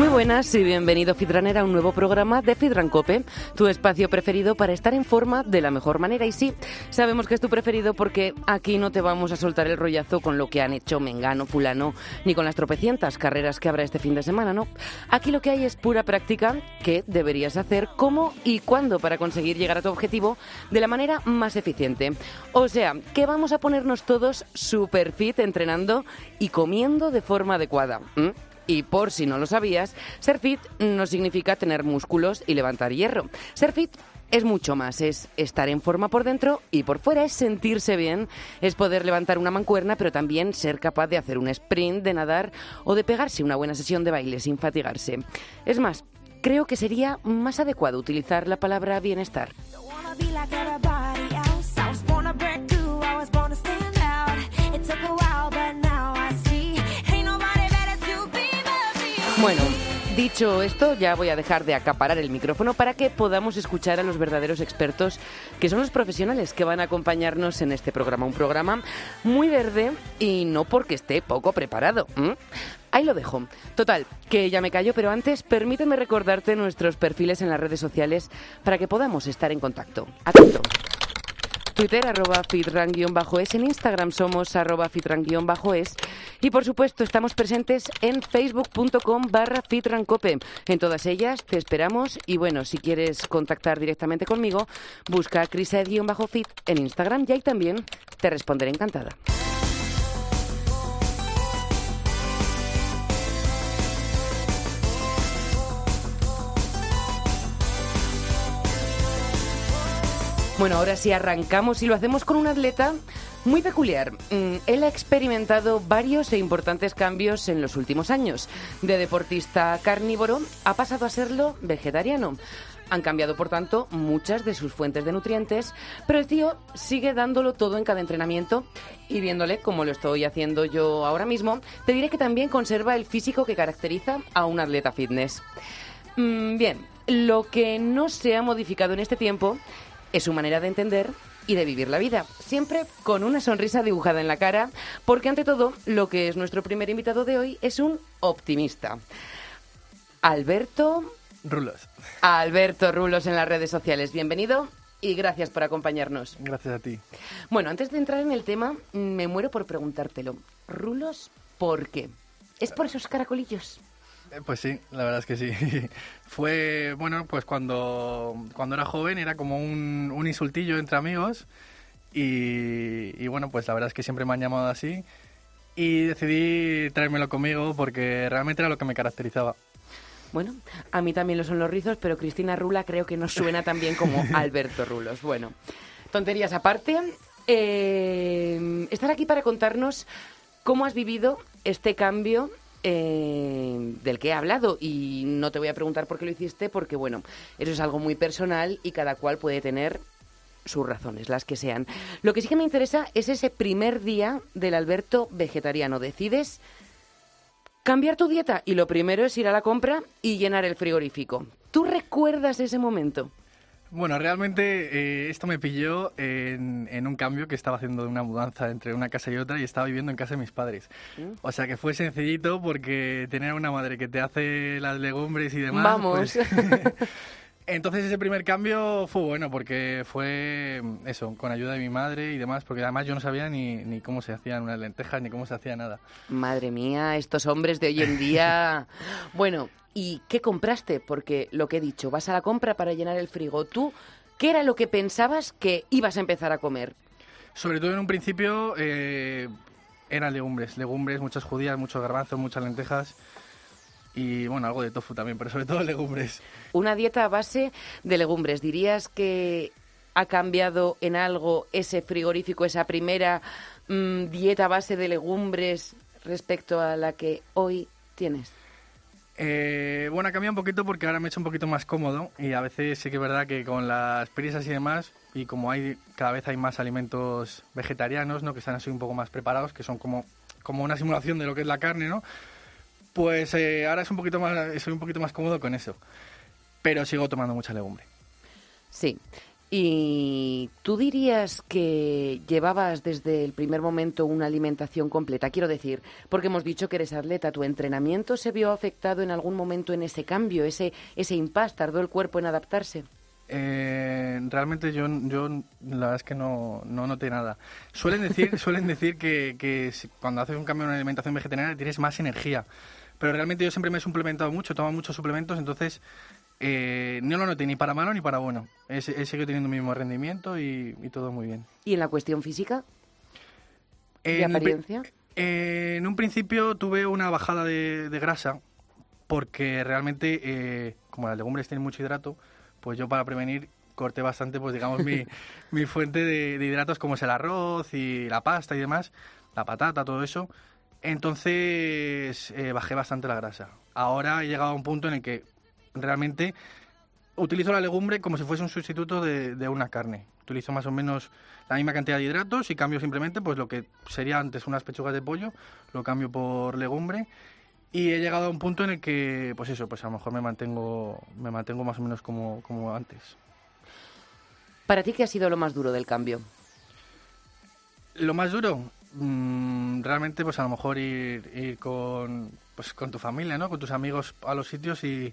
Muy buenas y bienvenido Fitrunner a un nuevo programa de Fitran Cope, tu espacio preferido para estar en forma de la mejor manera. Y sí, sabemos que es tu preferido porque aquí no te vamos a soltar el rollazo con lo que han hecho Mengano, Fulano, ni con las tropecientas carreras que habrá este fin de semana, ¿no? Aquí lo que hay es pura práctica que deberías hacer cómo y cuándo para conseguir llegar a tu objetivo de la manera más eficiente. O sea, que vamos a ponernos todos super fit entrenando y comiendo de forma adecuada. Y por si no lo sabías, ser fit no significa tener músculos y levantar hierro. Ser fit es mucho más, es estar en forma por dentro y por fuera, es sentirse bien, es poder levantar una mancuerna, pero también ser capaz de hacer un sprint, de nadar o de pegarse una buena sesión de baile sin fatigarse. Es más, creo que sería más adecuado utilizar la palabra bienestar. Bueno, dicho esto, ya voy a dejar de acaparar el micrófono para que podamos escuchar a los verdaderos expertos, que son los profesionales que van a acompañarnos en este programa. Un programa muy verde y no porque esté poco preparado. Ahí lo dejo. Total, que ya me callo, pero antes permíteme recordarte nuestros perfiles en las redes sociales para que podamos estar en contacto. Atento. Twitter, arroba fitran-es, en Instagram somos arroba fitran-es y por supuesto estamos presentes en facebook.com barra fitrancope. En todas ellas te esperamos y bueno, si quieres contactar directamente conmigo, busca crisaed-fit en Instagram y ahí también te responderé encantada. Bueno, ahora sí arrancamos y lo hacemos con un atleta muy peculiar. Mm, Él ha experimentado varios e importantes cambios en los últimos años. De deportista carnívoro ha pasado a serlo vegetariano. Han cambiado, por tanto, muchas de sus fuentes de nutrientes, pero el tío sigue dándolo todo en cada entrenamiento y viéndole, como lo estoy haciendo yo ahora mismo, te diré que también conserva el físico que caracteriza a un atleta fitness. Mm, bien, lo que no se ha modificado en este tiempo es su manera de entender y de vivir la vida, siempre con una sonrisa dibujada en la cara, porque ante todo, lo que es nuestro primer invitado de hoy es un optimista. Alberto, Rulos. Alberto Rulos en las redes sociales, bienvenido y gracias por acompañarnos. Gracias a ti. Bueno, antes de entrar en el tema, me muero por preguntártelo. Rulos, ¿por qué? ¿Es por esos caracolillos? Eh, Pues sí, la verdad es que sí. Fue, bueno, pues cuando, cuando era joven era como un, un insultillo entre amigos y, y bueno, pues la verdad es que siempre me han llamado así y decidí traérmelo conmigo porque realmente era lo que me caracterizaba. Bueno, a mí también lo son los rizos, pero Cristina Rula creo que no suena tan bien como Alberto Rulos. Bueno, tonterías aparte, eh, estar aquí para contarnos cómo has vivido este cambio eh, del que he hablado y no te voy a preguntar por qué lo hiciste porque bueno, eso es algo muy personal y cada cual puede tener sus razones, las que sean. Lo que sí que me interesa es ese primer día del Alberto vegetariano. Decides cambiar tu dieta y lo primero es ir a la compra y llenar el frigorífico. ¿Tú recuerdas ese momento? Bueno, realmente eh, esto me pilló en, en un cambio que estaba haciendo de una mudanza entre una casa y otra y estaba viviendo en casa de mis padres. O sea que fue sencillito porque tener una madre que te hace las legumbres y demás. Vamos. pues- Entonces ese primer cambio fue bueno porque fue mm, eso, con ayuda de mi madre y demás, porque además yo no sabía ni, ni cómo se hacían unas lentejas ni cómo se hacía nada. Madre mía, estos hombres de hoy en día. Bueno, ¿y qué compraste? Porque lo que he dicho, vas a la compra para llenar el frigo. ¿Tú qué era lo que pensabas que ibas a empezar a comer? Sobre todo en un principio eh, eran legumbres, legumbres, muchas judías, muchos garbanzos, muchas lentejas y bueno, algo de tofu también, pero sobre todo legumbres. Una dieta a base de legumbres. ¿Dirías que ha cambiado en algo ese frigorífico, esa primera mm, dieta a base de legumbres respecto a la que hoy tienes? Eh, bueno, ha cambiado un poquito porque ahora me he hecho un poquito más cómodo y a veces sí que es verdad que con las prisas y demás y como hay cada vez hay más alimentos vegetarianos, ¿no? Que están así un poco más preparados, que son como, como una simulación de lo que es la carne, ¿no? Pues eh, ahora es un poquito más, soy un poquito más cómodo con eso. Pero sigo tomando mucha legumbre. Sí. ¿Y tú dirías que llevabas desde el primer momento una alimentación completa? Quiero decir, porque hemos dicho que eres atleta, ¿tu entrenamiento se vio afectado en algún momento en ese cambio, ese, ese impasse? ¿Tardó el cuerpo en adaptarse? Eh, realmente yo, yo la verdad es que no, no noté nada. Suelen decir, suelen decir que, que cuando haces un cambio en una alimentación vegetariana tienes más energía. Pero realmente yo siempre me he suplementado mucho, tomo muchos suplementos, entonces eh, no lo noté ni para malo ni para bueno. He, he seguido teniendo el mismo rendimiento y, y todo muy bien. ¿Y en la cuestión física? ¿De En, apariencia? eh, en un principio tuve una bajada de, de grasa porque realmente, eh, como las legumbres tienen mucho hidrato, pues yo para prevenir corté bastante, pues digamos, mi, mi fuente de, de hidratos como es el arroz y la pasta y demás, la patata, todo eso. Entonces eh, bajé bastante la grasa. Ahora he llegado a un punto en el que realmente utilizo la legumbre como si fuese un sustituto de, de una carne. Utilizo más o menos la misma cantidad de hidratos y cambio simplemente pues lo que sería antes unas pechugas de pollo, lo cambio por legumbre y he llegado a un punto en el que pues eso, pues a lo mejor me mantengo me mantengo más o menos como, como antes. ¿Para ti qué ha sido lo más duro del cambio? Lo más duro, mm, realmente pues a lo mejor ir, con, pues, con tu familia, ¿no? Con tus amigos a los sitios y,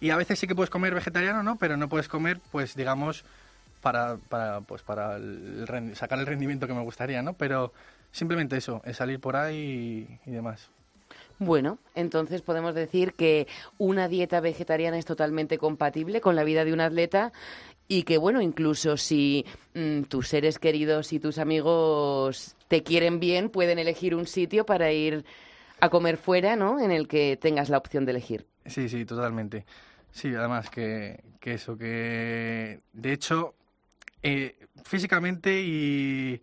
y a veces sí que puedes comer vegetariano, ¿no? Pero no puedes comer, pues digamos, para, para, pues, para sacar el rendimiento que me gustaría, ¿no? Pero simplemente eso, es salir por ahí y demás. Bueno, entonces podemos decir que una dieta vegetariana es totalmente compatible con la vida de un atleta y que, bueno, incluso si mm, tus seres queridos y tus amigos te quieren bien, pueden elegir un sitio para ir a comer fuera, ¿no? En el que tengas la opción de elegir. Sí, sí, totalmente. Sí, además que, que eso, que de hecho, eh, físicamente y,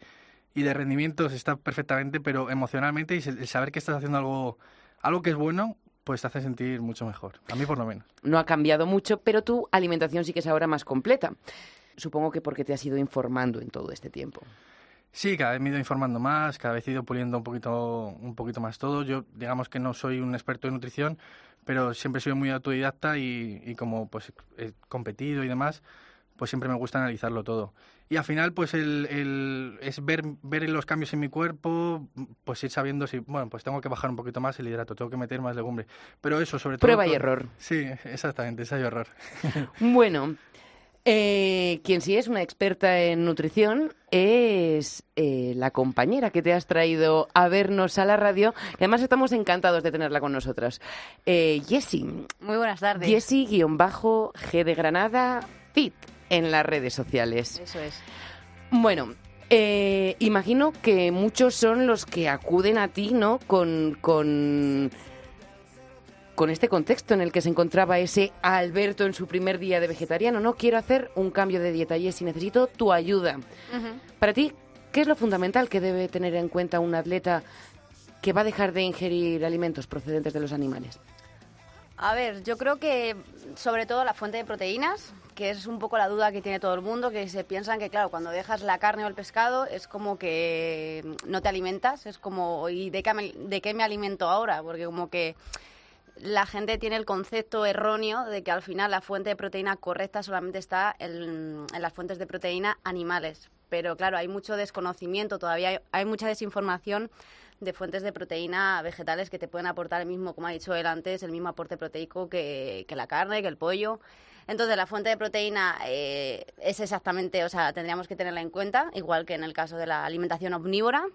y de rendimientos está perfectamente, pero emocionalmente y el saber que estás haciendo algo, algo que es bueno, pues te hace sentir mucho mejor. A mí por lo menos. No ha cambiado mucho, pero tu alimentación sí que es ahora más completa. Supongo que porque te has ido informando en todo este tiempo. Sí, cada vez me he ido informando más, cada vez he ido puliendo un poquito, un poquito más todo. Yo, digamos que no soy un experto en nutrición, pero siempre sido muy autodidacta y, y como pues he competido y demás, pues siempre me gusta analizarlo todo. Y al final, pues el, el- es ver, ver los cambios en mi cuerpo, pues ir sabiendo si, bueno, pues tengo que bajar un poquito más el hidrato, tengo que meter más legumbre. Pero eso, sobre todo... Prueba y error. Sí, exactamente, ensayo y error. Bueno, eh, quien sí es una experta en nutrición es eh, la compañera que te has traído a vernos a la radio. Y además estamos encantados de tenerla con nosotros. Eh, Jessie, Muy buenas tardes. Jessie-G de Granada, fit en las redes sociales. Eso es. Bueno, eh, imagino que muchos son los que acuden a ti, ¿no? Con, con, con este contexto en el que se encontraba ese Alberto en su primer día de vegetariano. No quiero hacer un cambio de dieta y si necesito tu ayuda. Para ti, ¿qué es lo fundamental que debe tener en cuenta un atleta que va a dejar de ingerir alimentos procedentes de los animales? A ver, yo creo que sobre todo la fuente de proteínas, que es un poco la duda que tiene todo el mundo, que se piensan que, claro, cuando dejas la carne o el pescado es como que no te alimentas, es como, ¿y de qué me, de qué me alimento ahora? Porque como que la gente tiene el concepto erróneo de que al final la fuente de proteína correcta solamente está en, las fuentes de proteína animales. Pero claro, hay mucho desconocimiento, todavía hay mucha desinformación de fuentes de proteína vegetales que te pueden aportar el mismo, como ha dicho él antes, el mismo aporte proteico que, que la carne, que el pollo. Entonces, la fuente de proteína eh, es exactamente, o sea, tendríamos que tenerla en cuenta, igual que en el caso de la alimentación omnívora,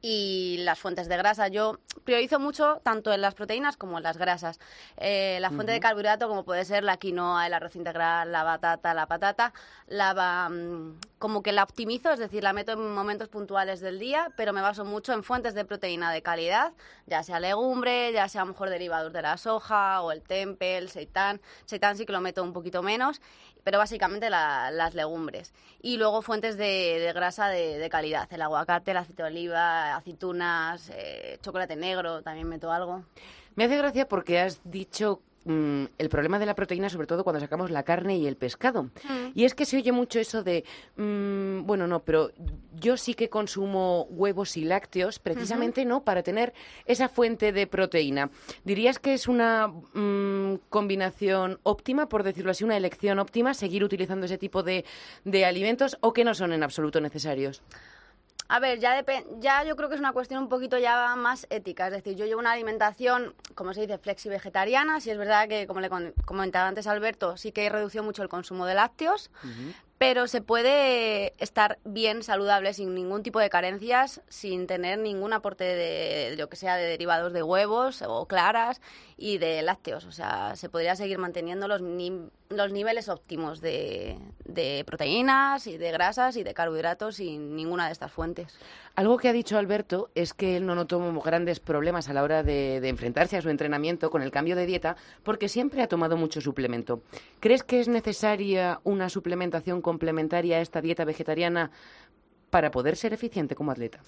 y las fuentes de grasa. Yo priorizo mucho tanto en las proteínas como en las grasas. Eh, la fuente de carbohidrato, como puede ser la quinoa, el arroz integral, la batata, la patata, la mm, como que la optimizo, es decir, la meto en momentos puntuales del día, pero me baso mucho en fuentes de proteína de calidad, ya sea legumbre, ya sea a lo mejor derivados de la soja o el tempe, el seitán. Seitán sí que lo meto un poquito menos, pero básicamente la- las legumbres. Y luego fuentes de, grasa de, de calidad, el aguacate, el aceite de oliva, aceitunas, eh, chocolate negro, también meto algo. Me hace gracia porque has dicho mm, el problema de la proteína, sobre todo cuando sacamos la carne y el pescado. Y es que se oye mucho eso de, mm, bueno, no, pero yo sí que consumo huevos y lácteos, precisamente, ¿no? Para tener esa fuente de proteína. ¿Dirías que es una mm, combinación óptima, por decirlo así, una elección óptima, seguir utilizando ese tipo de, de alimentos o que no son en absoluto necesarios? A ver, ya, ya yo creo que es una cuestión un poquito ya más ética. Es decir, yo llevo una alimentación, como se dice, flexi-vegetariana. Si es verdad que, como le comentaba antes Alberto, sí que he reducido mucho el consumo de lácteos. Pero se puede estar bien saludable sin ningún tipo de carencias, sin tener ningún aporte de, lo que sea de derivados de huevos o claras y de lácteos. O sea, se podría seguir manteniendo los, los niveles óptimos de, de proteínas y de grasas y de carbohidratos sin ninguna de estas fuentes. Algo que ha dicho Alberto es que él no notó grandes problemas a la hora de, de enfrentarse a su entrenamiento con el cambio de dieta porque siempre ha tomado mucho suplemento. ¿Crees que es necesaria una suplementación complementaria a esta dieta vegetariana para poder ser eficiente como atleta?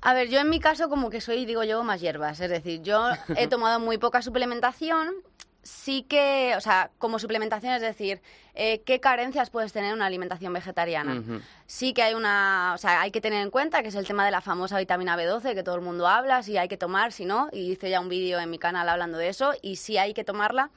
A ver, yo en mi caso como que soy, digo yo, más hierbas. Es decir, yo he tomado muy poca suplementación. Sí que, o sea, como suplementación, es decir, eh, ¿qué carencias puedes tener en una alimentación vegetariana? Sí que hay una, o sea, hay que tener en cuenta que es el tema de la famosa vitamina B12 que todo el mundo habla, si hay que tomar, si no, y hice ya un vídeo en mi canal hablando de eso, y sí hay que tomarla,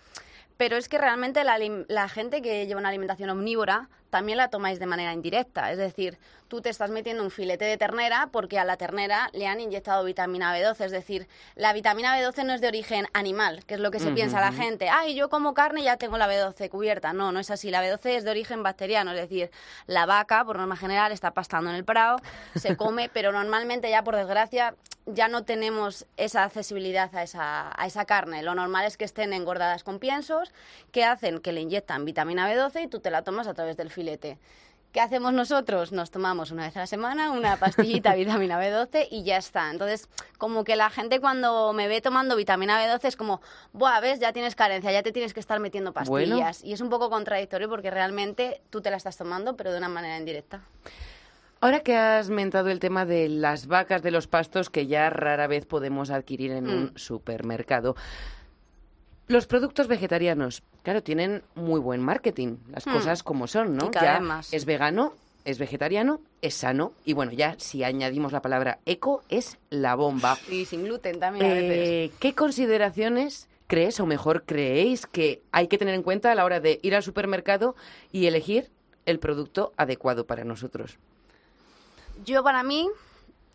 pero es que realmente la gente que lleva una alimentación omnívora también la tomáis de manera indirecta, es decir, tú te estás metiendo un filete de ternera porque a la ternera le han inyectado vitamina B12, es decir, la vitamina B12 no es de origen animal, que es lo que se piensa la gente, ay, yo como carne y ya tengo la B12 cubierta, no, no es así, la B12 es de origen bacteriano, es decir, la vaca, por norma general, está pastando en el prado, se come, pero normalmente ya por desgracia ya no tenemos esa accesibilidad a esa, a esa carne. Lo normal es que estén engordadas con piensos que hacen que le inyectan vitamina B12 y tú te la tomas a través del filete. ¿Qué hacemos nosotros? Nos tomamos una vez a la semana una pastillita de vitamina B12 y ya está. Entonces, como que la gente cuando me ve tomando vitamina B12 es como, buah, ves, ya tienes carencia, ya te tienes que estar metiendo Bueno. pastillas. Y es un poco contradictorio porque realmente tú te la estás tomando, pero de una manera indirecta. Ahora que has mentado el tema de las vacas de los pastos que ya rara vez podemos adquirir en un Mm. supermercado. Los productos vegetarianos, claro, tienen muy buen marketing, las Mm. cosas como son, ¿no? Y cada ya vez más. es vegano, es vegetariano, es sano y bueno, ya si añadimos la palabra eco es la bomba. Y sin gluten también a veces. Eh, ¿Qué consideraciones crees o mejor creéis que hay que tener en cuenta a la hora de ir al supermercado y elegir el producto adecuado para nosotros? Yo para mí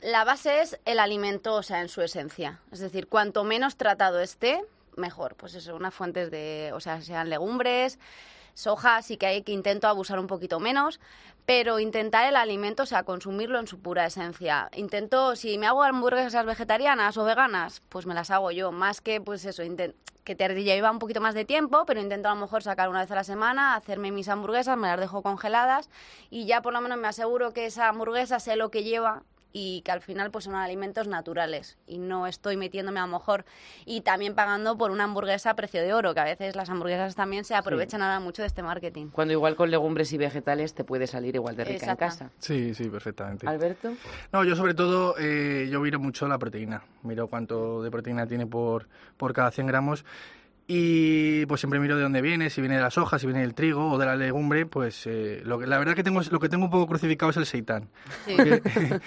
la base es el alimento, o sea, en su esencia. Es decir, cuanto menos tratado esté, mejor. Pues eso, unas fuentes de, o sea, sean legumbres, soja, sí que hay que intento abusar un poquito menos, pero intentar el alimento, o sea, consumirlo en su pura esencia. Intento, si me hago hamburguesas vegetarianas o veganas, pues me las hago yo, más que pues eso, que te lleva un poquito más de tiempo, pero intento a lo mejor sacar una vez a la semana, hacerme mis hamburguesas, me las dejo congeladas y ya por lo menos me aseguro que esa hamburguesa sé lo que lleva y que al final pues son alimentos naturales y no estoy metiéndome a lo mejor y también pagando por una hamburguesa a precio de oro, que a veces las hamburguesas también se aprovechan ahora mucho de este marketing. Cuando igual con legumbres y vegetales te puede salir igual de rica en casa. Sí, sí, perfectamente. Alberto. No, yo sobre todo, eh, yo miro mucho la proteína. Miro cuánto de proteína tiene por, por cada 100 gramos. Y pues siempre miro de dónde viene, si viene de las hojas, si viene del trigo o de la legumbre, pues eh, lo que, la verdad que tengo lo que tengo un poco crucificado es el seitán. Sí. Porque-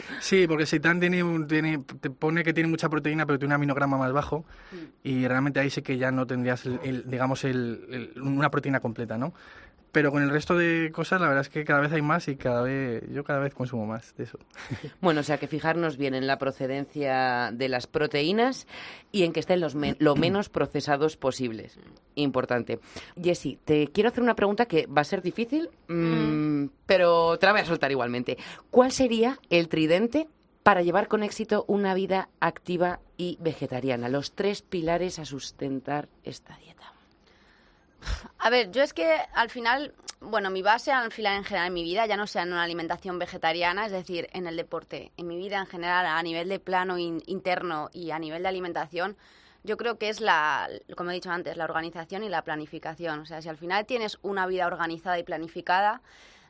sí, porque el seitán tiene, un- tiene, te pone que tiene mucha proteína, pero tiene un aminograma más bajo y realmente ahí sí que ya no tendrías, el, el- digamos, el- el- una proteína completa, ¿no? Pero con el resto de cosas, la verdad es que cada vez hay más y cada vez, yo cada vez consumo más de eso. Bueno, o sea que fijarnos bien en la procedencia de las proteínas y en que estén los men- lo menos procesados posibles. Importante. Jessy, te quiero hacer una pregunta que va a ser difícil, mm, pero te la voy a soltar igualmente. ¿Cuál sería el tridente para llevar con éxito una vida activa y vegetariana? Los tres pilares a sustentar esta dieta. A ver, yo es que al final, bueno, mi base al final en general en mi vida, ya no sea en una alimentación vegetariana, es decir, en el deporte, en mi vida en general, a nivel de plano in- interno y a nivel de alimentación, yo creo que es la, como he dicho antes, la organización y la planificación. O sea, si al final tienes una vida organizada y planificada,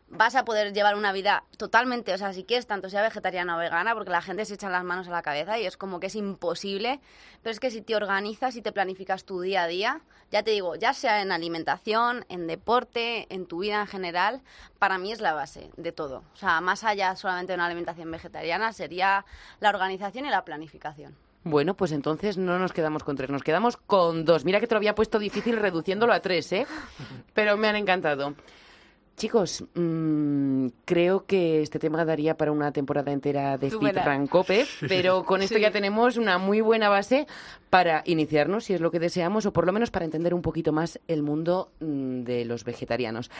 vas a poder llevar una vida totalmente, o sea, si quieres tanto sea vegetariana o vegana, porque la gente se echa las manos a la cabeza y es como que es imposible, pero es que si te organizas y te planificas tu día a día, ya te digo, ya sea en alimentación, en deporte, en tu vida en general, para mí es la base de todo. O sea, más allá solamente de una alimentación vegetariana, sería la organización y la planificación. Bueno, pues entonces no nos quedamos con tres, nos quedamos con dos. Mira que te lo había puesto difícil reduciéndolo a tres, ¿eh? Pero me han encantado. Chicos, mm, creo que este tema daría para una temporada entera de Fit. Rancope, pero con esto Sí. ya tenemos una muy buena base para iniciarnos, si es lo que deseamos, o por lo menos para entender un poquito más el mundo mm, de los vegetarianos.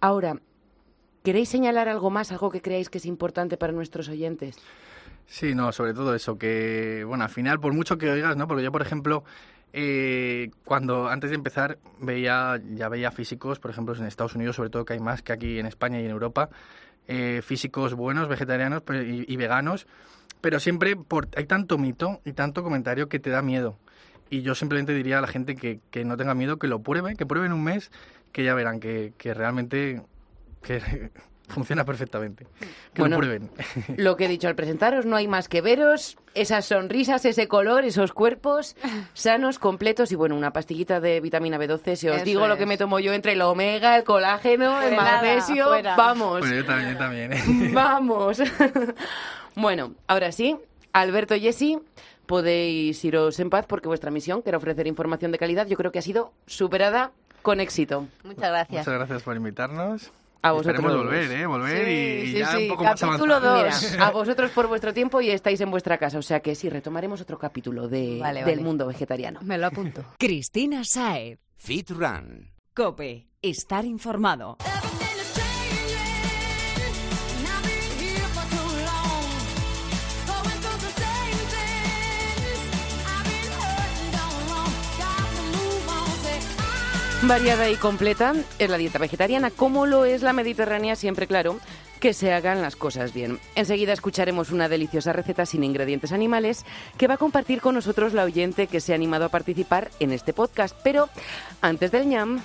Ahora, ¿queréis señalar algo más, algo que creáis que es importante para nuestros oyentes? Sí, no, sobre todo eso, que, bueno, al final, por mucho que oigas, ¿no? Porque yo, por ejemplo, eh, cuando antes de empezar veía, ya veía físicos, por ejemplo, en Estados Unidos, sobre todo que hay más que aquí en España y en Europa, eh, físicos buenos, vegetarianos y, veganos, pero siempre hay tanto mito y tanto comentario que te da miedo. Y yo simplemente diría a la gente que, que no tenga miedo, que lo pruebe, que prueben un mes, que ya verán que, que realmente que funciona perfectamente. Que Bueno. lo prueben. Lo que he dicho al presentaros, no hay más que veros, esas sonrisas, ese color, esos cuerpos sanos, completos y bueno, una pastillita de vitamina B12, si os Eso digo lo que me tomo yo entre el omega, el colágeno, el magnesio, fuera. vamos, Pues yo también, yo también. ¿eh? vamos. bueno, ahora sí, Alberto y Jessy, podéis iros en paz porque vuestra misión, que era ofrecer información de calidad, yo creo que ha sido superada con éxito. Muchas gracias. Muchas gracias por invitarnos. A vosotros Esperemos volver, ¿eh? Volver Sí, y, y sí, ya sí, un poco más capítulo avanzado. dos. Mira, a vosotros por vuestro tiempo y estáis en vuestra casa, o sea que sí, retomaremos otro capítulo de, Vale, del vale. mundo vegetariano. Me lo apunto. Cristina Saez. Fit Run. Cope. Estar informado. Variada y completa es la dieta vegetariana, como lo es la mediterránea, siempre claro que se hagan las cosas bien. Enseguida escucharemos una deliciosa receta sin ingredientes animales que va a compartir con nosotros la oyente que se ha animado a participar en este podcast. Pero antes del ñam,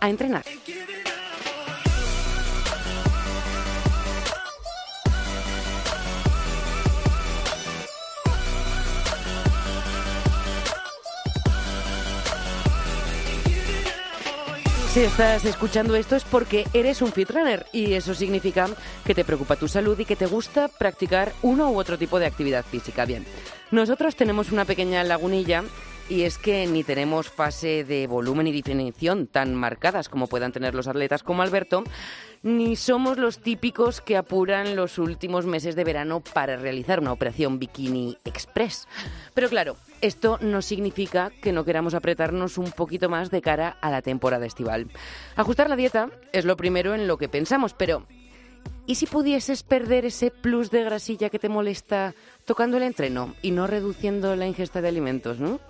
a entrenar. Si estás escuchando esto es porque eres un fit runner y eso significa que te preocupa tu salud y que te gusta practicar uno u otro tipo de actividad física. Bien, nosotros tenemos una pequeña lagunilla y es que ni tenemos fase de volumen y definición tan marcadas como puedan tener los atletas como Alberto, ni somos los típicos que apuran los últimos meses de verano para realizar una operación bikini express. Pero claro, esto no significa que no queramos apretarnos un poquito más de cara a la temporada estival. Ajustar la dieta es lo primero en lo que pensamos, pero ¿y si pudieses perder ese plus de grasilla que te molesta tocando el entreno y no reduciendo la ingesta de alimentos, no?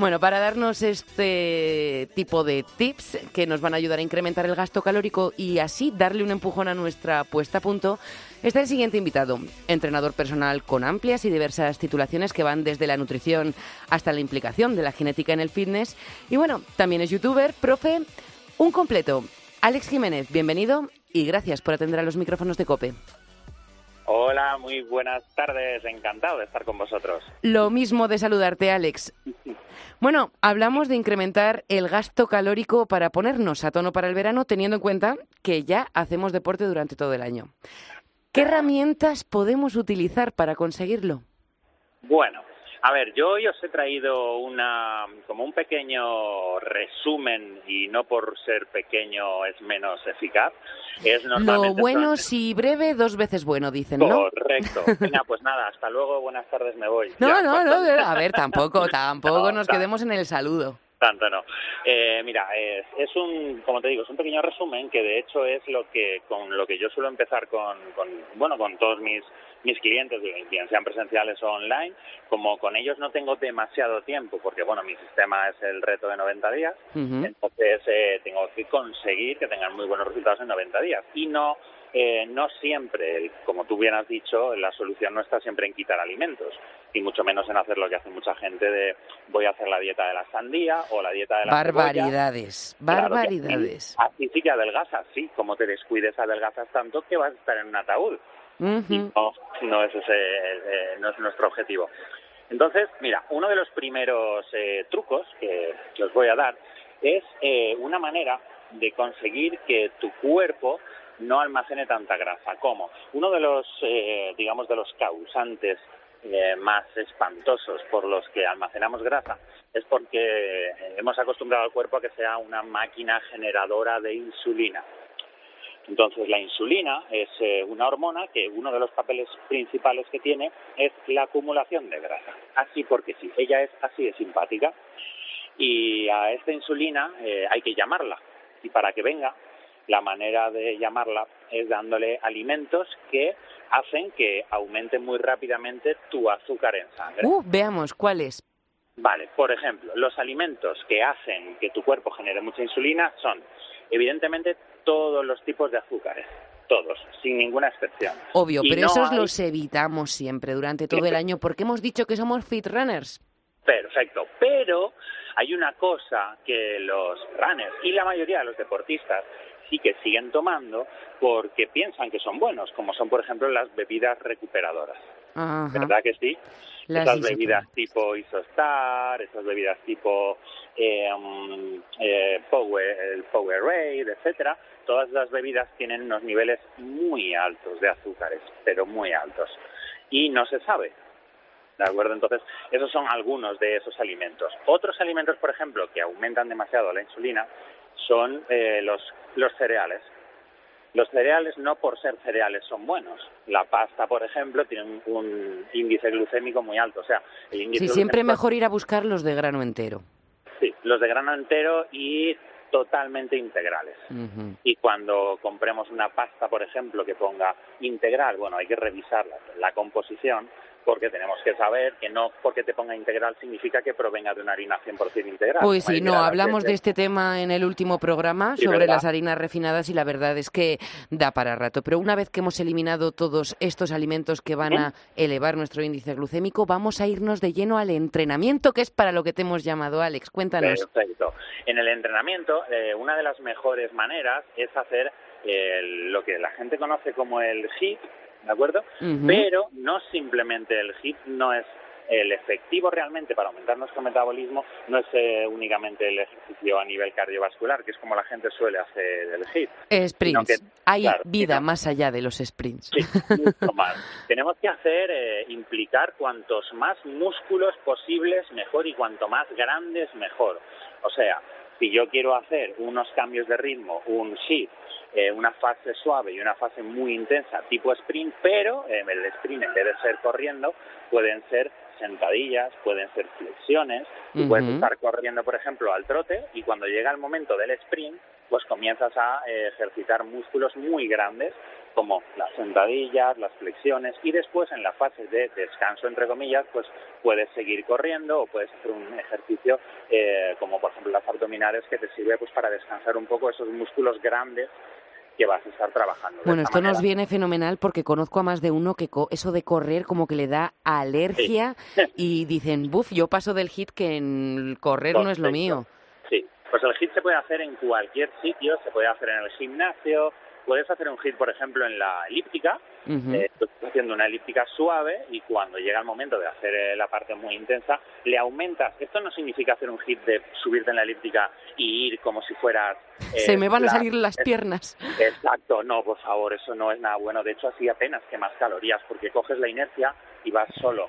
Bueno, para darnos este tipo de tips que nos van a ayudar a incrementar el gasto calórico y así darle un empujón a nuestra puesta a punto, está el siguiente invitado, entrenador personal con amplias y diversas titulaciones que van desde la nutrición hasta la implicación de la genética en el fitness. Y bueno, también es youtuber, profe, un completo. Alex Jiménez, bienvenido y gracias por atender a los micrófonos de COPE. Hola, muy buenas tardes. Encantado de estar con vosotros. Lo mismo de saludarte, Alex. Bueno, hablamos de incrementar el gasto calórico para ponernos a tono para el verano, teniendo en cuenta que ya hacemos deporte durante todo el año. ¿Qué herramientas podemos utilizar para conseguirlo? Bueno, a ver, yo hoy os he traído una como un pequeño resumen y no por ser pequeño es menos eficaz. Es Lo bueno, si breve, dos veces bueno, dicen, ¿no? Correcto. Venga, pues nada, hasta luego, buenas tardes, me voy. No, Ya, no, no, cuando- a ver, tampoco, tampoco No, nos quedemos en el saludo. Tanto no. Eh, mira, es, es un, como te digo, es un pequeño resumen que de hecho es lo que con lo que yo suelo empezar con, con bueno, con todos mis mis clientes, bien sean presenciales o online, como con ellos no tengo demasiado tiempo, porque bueno, mi sistema es el reto de 90 días, Ujú. entonces eh, tengo que conseguir que tengan muy buenos resultados en 90 días. Y no, eh, no siempre, como tú bien has dicho, la solución no está siempre en quitar alimentos, y mucho menos en hacer lo que hace mucha gente de voy a hacer la dieta de la sandía o la dieta de la cebolla. Barbaridades, Claro barbaridades. Así, así sí que adelgazas, sí. Como te descuides, adelgazas tanto que vas a estar en un ataúd. Y no, no es, ese, eh, no es nuestro objetivo. Entonces, mira, uno de los primeros eh, trucos que, que os voy a dar es eh, una manera de conseguir que tu cuerpo no almacene tanta grasa. ¿Cómo? Uno de los, eh, digamos, de los causantes eh, más espantosos por los que almacenamos grasa es porque eh, hemos acostumbrado al cuerpo a que sea una máquina generadora de insulina. Entonces, la insulina es eh, una hormona que uno de los papeles principales que tiene es la acumulación de grasa. Así porque sí, ella es así de simpática y a esta insulina eh, hay que llamarla. Y para que venga, la manera de llamarla es dándole alimentos que hacen que aumente muy rápidamente tu azúcar en sangre. Uh, veamos, ¿cuál es? Vale, por ejemplo, los alimentos que hacen que tu cuerpo genere mucha insulina son, evidentemente, todos los tipos de azúcares. Todos, sin ninguna excepción. Obvio, Y pero no esos hay- los evitamos siempre durante todo el año porque hemos dicho que somos fit runners. Perfecto, pero hay una cosa que los runners y la mayoría de los deportistas sí que siguen tomando porque piensan que son buenos, como son, por ejemplo, las bebidas recuperadoras. Ajá. ¿Verdad que sí? Las esas bebidas tipo Isostar, esas bebidas tipo eh, mm, eh, Power, el Powerade, etcétera, todas las bebidas tienen unos niveles muy altos de azúcares, pero muy altos. Y no se sabe. ¿De acuerdo? Entonces, esos son algunos de esos alimentos. Otros alimentos, por ejemplo, que aumentan demasiado la insulina son eh, los, los cereales. Los cereales no por ser cereales son buenos. La pasta, por ejemplo, tiene un, índice glucémico muy alto. O sea, el índice Sí, siempre mejor ir a buscar los de grano entero. Sí, los de grano entero y totalmente integrales. Y cuando compremos una pasta, por ejemplo, que ponga integral, bueno, hay que revisar la, la composición porque tenemos que saber que no porque te ponga integral significa que provenga de una harina 100% integral. Pues Hay sí, no, hablamos de este tema en el último programa Sí, sobre ¿verdad? las harinas refinadas y la verdad es que da para rato. Pero una vez que hemos eliminado todos estos alimentos que van a elevar nuestro índice glucémico, vamos a irnos de lleno al entrenamiento, que es para lo que te hemos llamado, Alex. Cuéntanos. Perfecto. En el entrenamiento, eh, una de las mejores maneras es hacer eh, lo que la gente conoce como el HIIT, ¿de acuerdo? Pero no simplemente el HIIT no es el efectivo realmente para aumentar nuestro metabolismo, no es eh, únicamente el ejercicio a nivel cardiovascular, que es como la gente suele hacer el HIIT. Sprints. que- Hay claro, vida sino- más allá de los sprints. Sí, mucho más. Tenemos que hacer, eh, implicar cuantos más músculos posibles mejor y cuanto más grandes mejor. O sea, si yo quiero hacer unos cambios de ritmo, un shift, eh, una fase suave y una fase muy intensa tipo sprint, pero eh, el sprint en vez de ser corriendo pueden ser sentadillas, pueden ser flexiones, puedes estar corriendo, por ejemplo, al trote y cuando llega el momento del sprint, pues comienzas a eh, ejercitar músculos muy grandes como las sentadillas, las flexiones y después en la fase de descanso entre comillas, pues puedes seguir corriendo o puedes hacer un ejercicio eh, como por ejemplo las abdominales que te sirve pues para descansar un poco esos músculos grandes que vas a estar trabajando. Bueno, esto nos viene fenomenal porque conozco a más de uno que co- eso de correr como que le da alergia y dicen, buf, yo paso del hit que en correr no es lo mío. Sí, pues el hit se puede hacer en cualquier sitio, se puede hacer en el gimnasio, puedes hacer un hit, por ejemplo, en la elíptica, Ujú. Eh, tú estás haciendo una elíptica suave y cuando llega el momento de hacer eh, la parte muy intensa, le aumentas. Esto no significa hacer un hit de subirte en la elíptica y ir como si fueras... eh, Se me van a la- salir las piernas. Exacto, no, por favor, eso no es nada bueno. De hecho, así apenas quemas calorías porque coges la inercia y vas solo.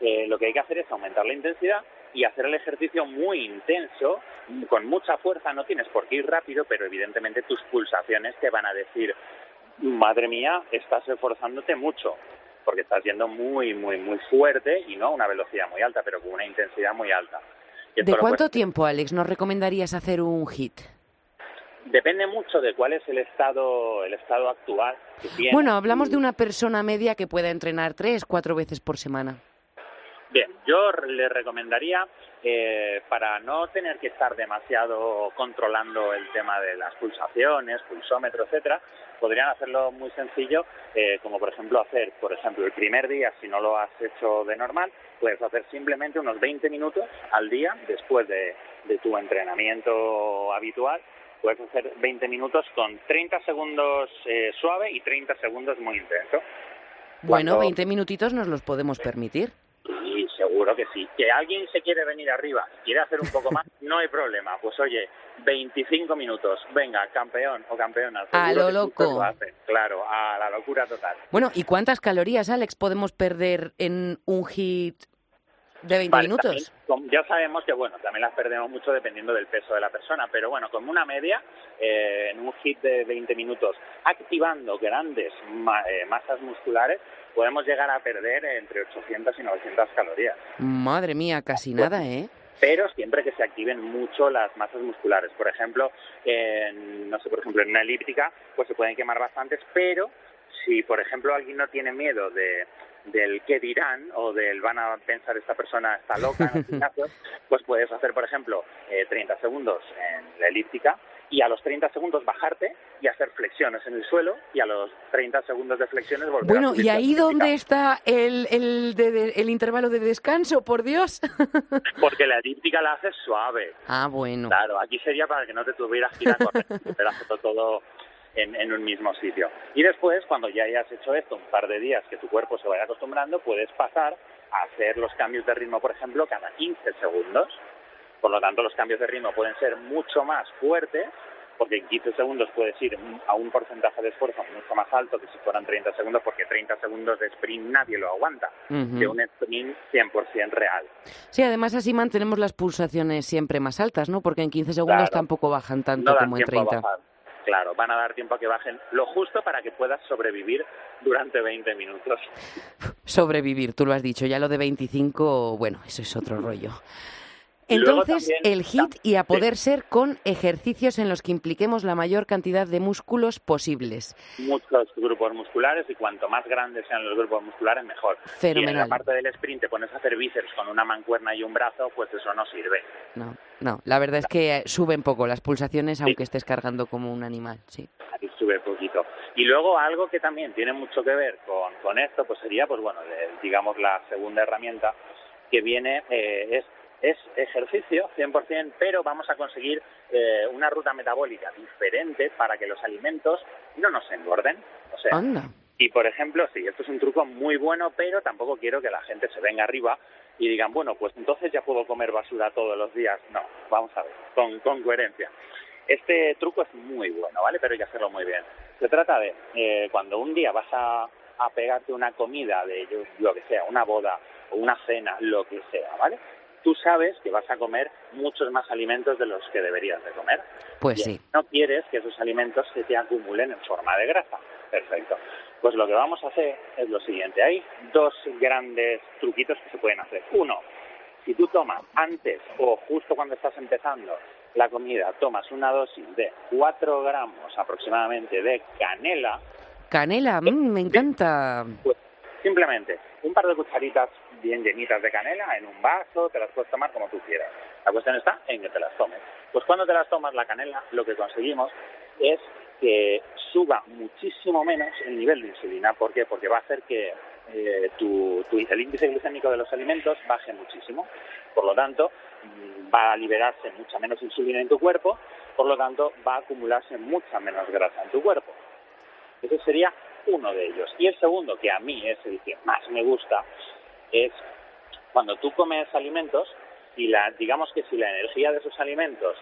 Eh, lo que hay que hacer es aumentar la intensidad y hacer el ejercicio muy intenso, con mucha fuerza. No tienes por qué ir rápido, pero evidentemente tus pulsaciones te van a decir, madre mía, estás esforzándote mucho, porque estás yendo muy, muy, muy fuerte y no a una velocidad muy alta, pero con una intensidad muy alta. Y ¿De cuánto tiempo, Alex, nos recomendarías hacer un hit? Depende mucho de cuál es el estado, el estado actual que tiene. Bueno, hablamos de una persona media que pueda entrenar tres, cuatro veces por semana. Bien, yo le recomendaría, eh, para no tener que estar demasiado controlando el tema de las pulsaciones, pulsómetro, etcétera, podrían hacerlo muy sencillo, eh, como por ejemplo hacer, por ejemplo, el primer día, si no lo has hecho de normal, puedes hacer simplemente unos 20 minutos al día después de, de tu entrenamiento habitual. Puedes hacer 20 minutos con 30 segundos eh, suave y 30 segundos muy intenso. Bueno, Cuando- 20 minutitos nos los podemos permitir. Seguro que sí. Que alguien se quiere venir arriba y quiere hacer un poco más, no hay problema. Pues oye, 25 minutos, venga, campeón o campeona. A lo loco. lo hacen, claro, a la locura total. Bueno, ¿y cuántas calorías, Alex, podemos perder en un hit de 20 Vale, minutos? también, ya sabemos que, bueno, también las perdemos mucho dependiendo del peso de la persona, pero bueno, como una media, eh, en un hit de 20 minutos, activando grandes ma- eh, masas musculares, podemos llegar a perder entre 800 y 900 calorías. Madre mía, casi nada, ¿eh? pero siempre que se activen mucho las masas musculares. Por ejemplo, en, no sé, por ejemplo, en una elíptica, pues se pueden quemar bastantes, pero si, por ejemplo, alguien no tiene miedo de del qué dirán o del van a pensar esta persona está loca en el gimnasio, pues puedes hacer, por ejemplo, eh, 30 segundos en la elíptica y a los 30 segundos bajarte y hacer flexiones en el suelo y a los 30 segundos de flexiones volver a Bueno, ¿y ahí dónde está el, el, de- de- el intervalo de descanso, por Dios? Porque la elíptica la haces suave. ah, bueno. Claro, aquí sería para que no te tuvieras que ir a correr, poder hacerlo todo en, en un mismo sitio. Y después, cuando ya hayas hecho esto un par de días, que tu cuerpo se vaya acostumbrando, puedes pasar a hacer los cambios de ritmo, por ejemplo, cada 15 segundos. Por lo tanto, los cambios de ritmo pueden ser mucho más fuertes, porque en 15 segundos puedes ir a un porcentaje de esfuerzo mucho más alto que si fueran 30 segundos, porque 30 segundos de sprint nadie lo aguanta. Ujú. De un sprint 100% real. Sí, además así mantenemos las pulsaciones siempre más altas, ¿no? Porque en 15 segundos Claro. tampoco bajan tanto no como en tiempo 30. a bajar. Claro, van a dar tiempo a que bajen lo justo para que puedas sobrevivir durante 20 minutos. Sobrevivir, tú lo has dicho. Ya lo de 25, bueno, eso es otro rollo. Entonces, también- el hit y a poder ser con ejercicios en los que impliquemos la mayor cantidad de músculos posibles. Muchos grupos musculares y cuanto más grandes sean los grupos musculares, mejor. Y en Fenomenal. la parte del sprint te pones a hacer bíceps con una mancuerna y un brazo, pues eso no sirve. No, no, la verdad es que suben poco las pulsaciones aunque estés cargando como un animal, sí. Ahí sube poquito. Y luego algo que también tiene mucho que ver con, con esto, pues sería, pues bueno, de- digamos la segunda herramienta que viene eh, es es ejercicio 100%, pero vamos a conseguir eh, una ruta metabólica diferente para que los alimentos no nos engorden. O sea, Anda. y por ejemplo, sí, esto es un truco muy bueno, pero tampoco quiero que la gente se venga arriba y digan, bueno, pues entonces ya puedo comer basura todos los días. No, vamos a ver, con, con coherencia. Este truco es muy bueno, ¿vale? Pero hay que hacerlo muy bien. Se trata de eh, cuando un día vas a, a pegarte una comida de yo- lo que sea, una boda o una cena, lo que sea, ¿vale? Tú sabes que vas a comer muchos más alimentos de los que deberías de comer. Pues Bien, sí. No quieres que esos alimentos se te acumulen en forma de grasa. Perfecto. Pues lo que vamos a hacer es lo siguiente. Hay dos grandes truquitos que se pueden hacer. Uno, si tú tomas antes o justo cuando estás empezando la comida, tomas una dosis de 4 gramos aproximadamente de canela, Canela, mm, me encanta. pues simplemente un par de cucharitas bien llenitas de canela en un vaso, te las puedes tomar como tú quieras. La cuestión está en que te las tomes. Pues cuando te las tomas la canela, lo que conseguimos es que suba muchísimo menos el nivel de insulina. ¿Por qué? Porque va a hacer que eh, tu, tu- el índice glicémico de los alimentos baje muchísimo. Por lo tanto, mm, va a liberarse mucha menos insulina en tu cuerpo, por lo tanto, va a acumularse mucha menos grasa en tu cuerpo. Ese sería uno de ellos. Y el segundo, que a mí es el que más me gusta, es cuando tú comes alimentos, y la, digamos que si la energía de esos alimentos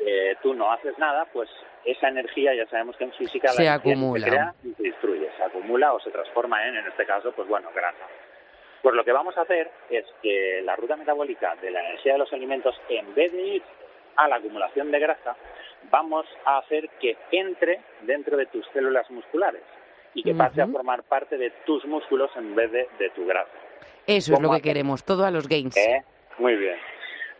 eh, tú no haces nada, pues esa energía ya sabemos que en física Se la acumula. se crea y se destruye, se acumula o se transforma en, en este caso, pues bueno, grasa. Pues lo que vamos a hacer es que la ruta metabólica de la energía de los alimentos, en vez de ir a la acumulación de grasa, vamos a hacer que entre dentro de tus células musculares y que pase a formar parte de tus músculos en vez de, de tu grasa. Eso es lo ¿Cómo que hacer? queremos, todo a los gains. ¿Eh? Muy bien.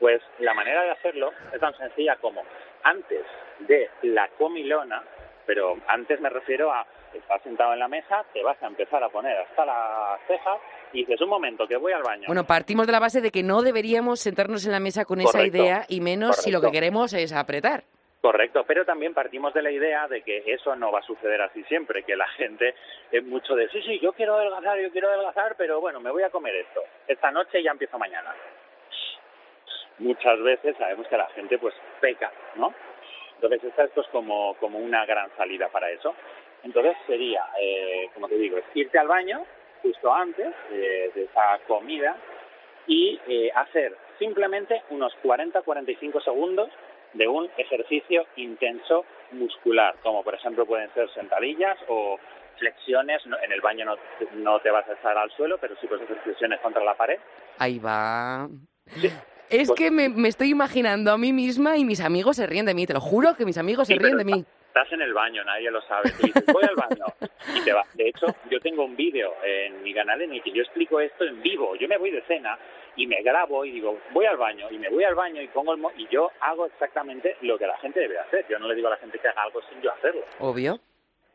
Pues la manera de hacerlo es tan sencilla como antes de la comilona, pero antes me refiero a estás sentado en la mesa, te vas a empezar a poner hasta las cejas y dices, un momento, que voy al baño. Bueno, partimos de la base de que no deberíamos sentarnos en la mesa con esa idea y menos si lo que queremos es apretar. Correcto, pero también partimos de la idea de que eso no va a suceder así siempre, que la gente es mucho de, sí, sí, yo quiero adelgazar, yo quiero adelgazar, pero bueno, me voy a comer esto. Esta noche ya empiezo mañana. Muchas veces sabemos que la gente pues peca, ¿no? Entonces esta es pues como, como una gran salida para eso. Entonces sería, eh, como te digo, irte al baño justo antes de, de esa comida y eh, hacer simplemente unos 40-45 segundos de un ejercicio intenso muscular, como por ejemplo pueden ser sentadillas o flexiones. En el baño no, no te vas a echar al suelo, pero sí puedes hacer flexiones contra la pared. Ahí va. Es que me, me estoy imaginando a mí misma y mis amigos se ríen de mí, te lo juro que mis amigos se Sí, ríen de mí. Estás en el baño, nadie lo sabe. Tú dices, voy al baño y te vas. De hecho, yo tengo un vídeo en mi canal en el que yo explico esto en vivo. Yo me voy de cena y me grabo y digo, voy al baño y me voy al baño y pongo el mo- y yo hago exactamente lo que la gente debe hacer. Yo no le digo a la gente que haga algo sin yo hacerlo. Obvio.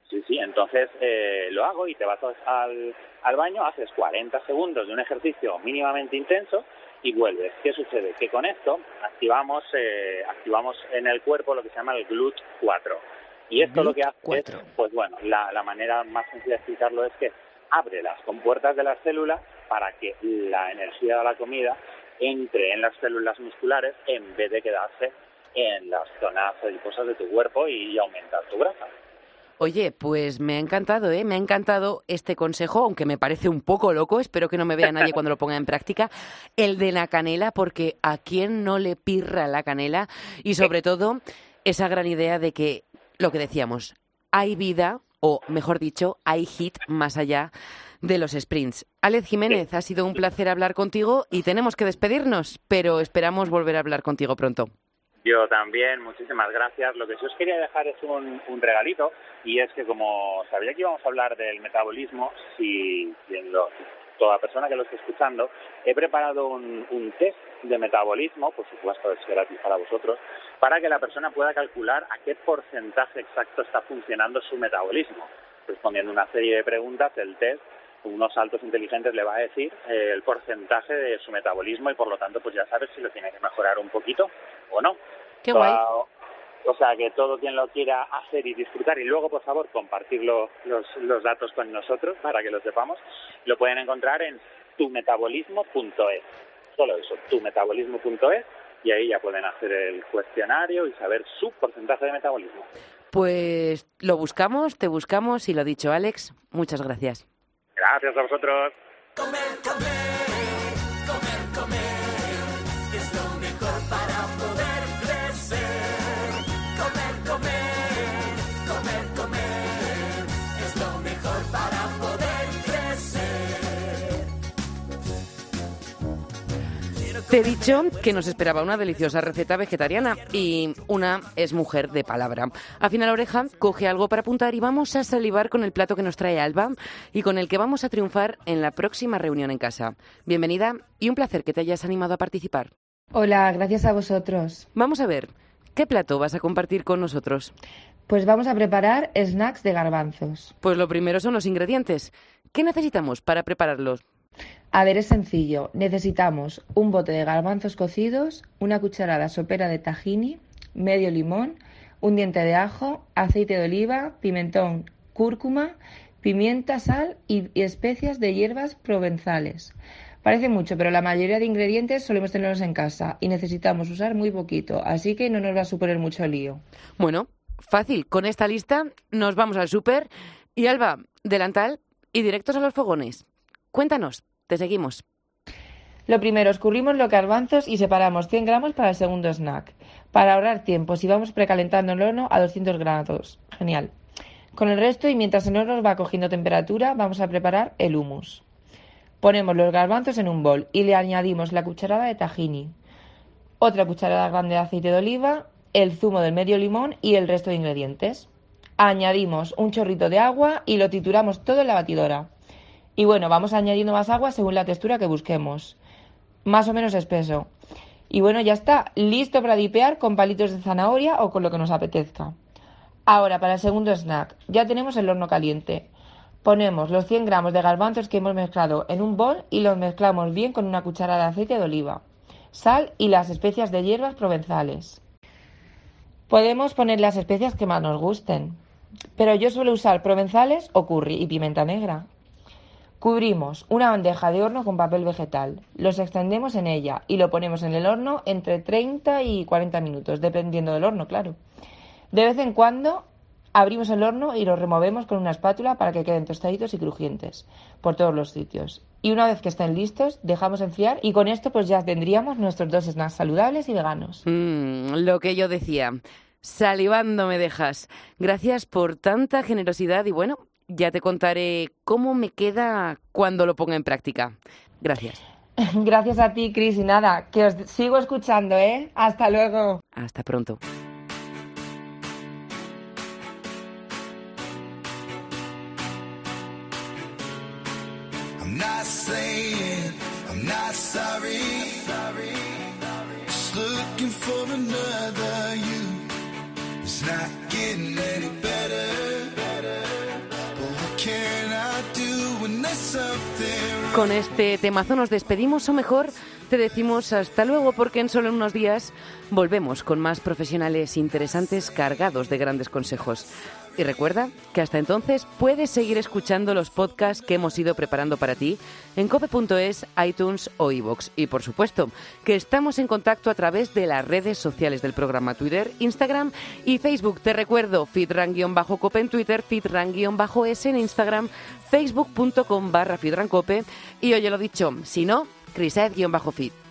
Sí, sí, entonces eh, lo hago y te vas al, al baño, haces 40 segundos de un ejercicio mínimamente intenso y vuelves. ¿Qué sucede? Que con esto activamos, eh, activamos en el cuerpo lo que se llama el GLUT 4. Y esto lo que hace GLUT4. es, pues bueno, la, la manera más sencilla de explicarlo es que abre las compuertas de las células para que la energía de la comida entre en las células musculares en vez de quedarse en las zonas adiposas de tu cuerpo y aumentar tu grasa. Oye, pues me ha encantado, ¿eh? Me ha encantado este consejo, aunque me parece un poco loco, espero que no me vea nadie cuando lo ponga en práctica, el de la canela, porque a quién no le pirra la canela y sobre todo esa gran idea de que, lo que decíamos, hay vida, o mejor dicho, hay hit más allá de los sprints. Alex Jiménez, ha sido un placer hablar contigo y tenemos que despedirnos, pero esperamos volver a hablar contigo pronto. Yo también, muchísimas gracias. Lo que sí os quería dejar es un, un regalito y es que como sabía que íbamos a hablar del metabolismo, si, si en lo- toda persona que lo esté escuchando, he preparado un, un test de metabolismo, por supuesto es gratis para vosotros, para que la persona pueda calcular a qué porcentaje exacto está funcionando su metabolismo. Respondiendo una serie de preguntas, el test unos saltos inteligentes le va a decir eh, el porcentaje de su metabolismo y por lo tanto pues ya sabes si lo tiene que mejorar un poquito o no. Qué guay. O sea, que todo quien lo quiera hacer y disfrutar y luego, por favor, compartir lo- los, los datos con nosotros para que lo sepamos, lo pueden encontrar en tumetabolismo.es. Solo eso, tumetabolismo.es y ahí ya pueden hacer el cuestionario y saber su porcentaje de metabolismo. Pues lo buscamos, te buscamos y lo dicho, Alex, muchas gracias. Gracias a vosotros. Te he dicho que nos esperaba una deliciosa receta vegetariana y una es mujer de palabra. Afina la oreja, coge algo para apuntar y vamos a salivar con el plato que nos trae Alba y con el que vamos a triunfar en la próxima reunión en casa. Bienvenida y un placer que te hayas animado a participar. Hola, gracias a vosotros. Vamos a ver, ¿qué plato vas a compartir con nosotros? Pues vamos a preparar snacks de garbanzos. Pues lo primero son los ingredientes. ¿Qué necesitamos para prepararlos? A ver, es sencillo. Necesitamos un bote de garbanzos cocidos, una cucharada sopera de tahini, medio limón, un diente de ajo, aceite de oliva, pimentón, cúrcuma, pimienta, sal y, y especias de hierbas provenzales. Parece mucho, pero la mayoría de ingredientes solemos tenerlos en casa y necesitamos usar muy poquito, así que no nos va a suponer mucho lío. Bueno, fácil. Con esta lista nos vamos al súper y Alba, delantal y directos a los fogones. Cuéntanos, te seguimos. Lo primero, escurrimos los garbanzos y separamos 100 gramos para el segundo snack. Para ahorrar tiempo, si vamos precalentando el horno a 200 grados. Genial. Con el resto y mientras el horno va cogiendo temperatura, vamos a preparar el hummus. Ponemos los garbanzos en un bol y le añadimos la cucharada de tahini, otra cucharada grande de aceite de oliva, el zumo del medio limón y el resto de ingredientes. Añadimos un chorrito de agua y lo trituramos todo en la batidora. Y bueno, vamos añadiendo más agua según la textura que busquemos. Más o menos espeso. Y bueno, ya está, listo para dipear con palitos de zanahoria o con lo que nos apetezca. Ahora, para el segundo snack, ya tenemos el horno caliente. Ponemos los 100 gramos de garbanzos que hemos mezclado en un bol y los mezclamos bien con una cucharada de aceite de oliva, sal y las especias de hierbas provenzales. Podemos poner las especias que más nos gusten, pero yo suelo usar provenzales o curry y pimienta negra. Cubrimos una bandeja de horno con papel vegetal, los extendemos en ella y lo ponemos en el horno entre 30 y 40 minutos, dependiendo del horno, claro. De vez en cuando abrimos el horno y lo removemos con una espátula para que queden tostaditos y crujientes por todos los sitios. Y una vez que estén listos, dejamos enfriar y con esto pues ya tendríamos nuestros dos snacks saludables y veganos. Mm, lo que yo decía. Salivando me dejas. Gracias por tanta generosidad y bueno, ya te contaré cómo me queda cuando lo ponga en práctica. Gracias. Gracias a ti, Cris, y nada, que os sigo escuchando, ¿eh? Hasta luego. Hasta pronto. Con este temazo nos despedimos o mejor te decimos hasta luego porque en solo unos días volvemos con más profesionales interesantes cargados de grandes consejos. Y recuerda que hasta entonces puedes seguir escuchando los podcasts que hemos ido preparando para ti en cope.es, iTunes o iVoox. Y por supuesto que estamos en contacto a través de las redes sociales del programa Twitter, Instagram y Facebook. Te recuerdo, fitran-cope en Twitter, fitran-s en Instagram, facebook.com barra y oye lo dicho, si no, criset-fit.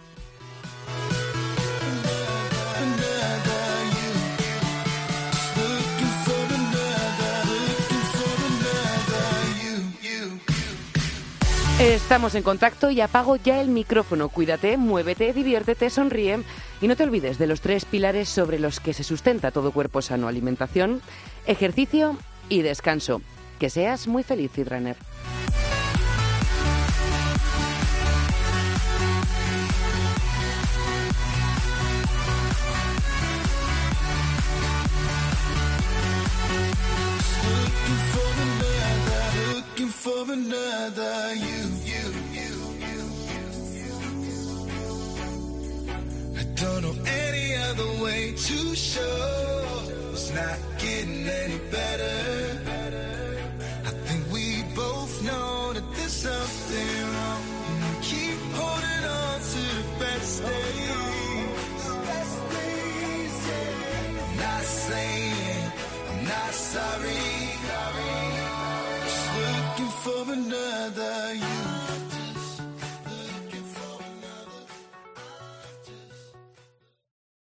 Estamos en contacto y apago ya el micrófono. Cuídate, muévete, diviértete, sonríe y no te olvides de los tres pilares sobre los que se sustenta todo cuerpo sano: alimentación, ejercicio y descanso. Que seas muy feliz, Fitrunner. For another way to show it's not getting any better.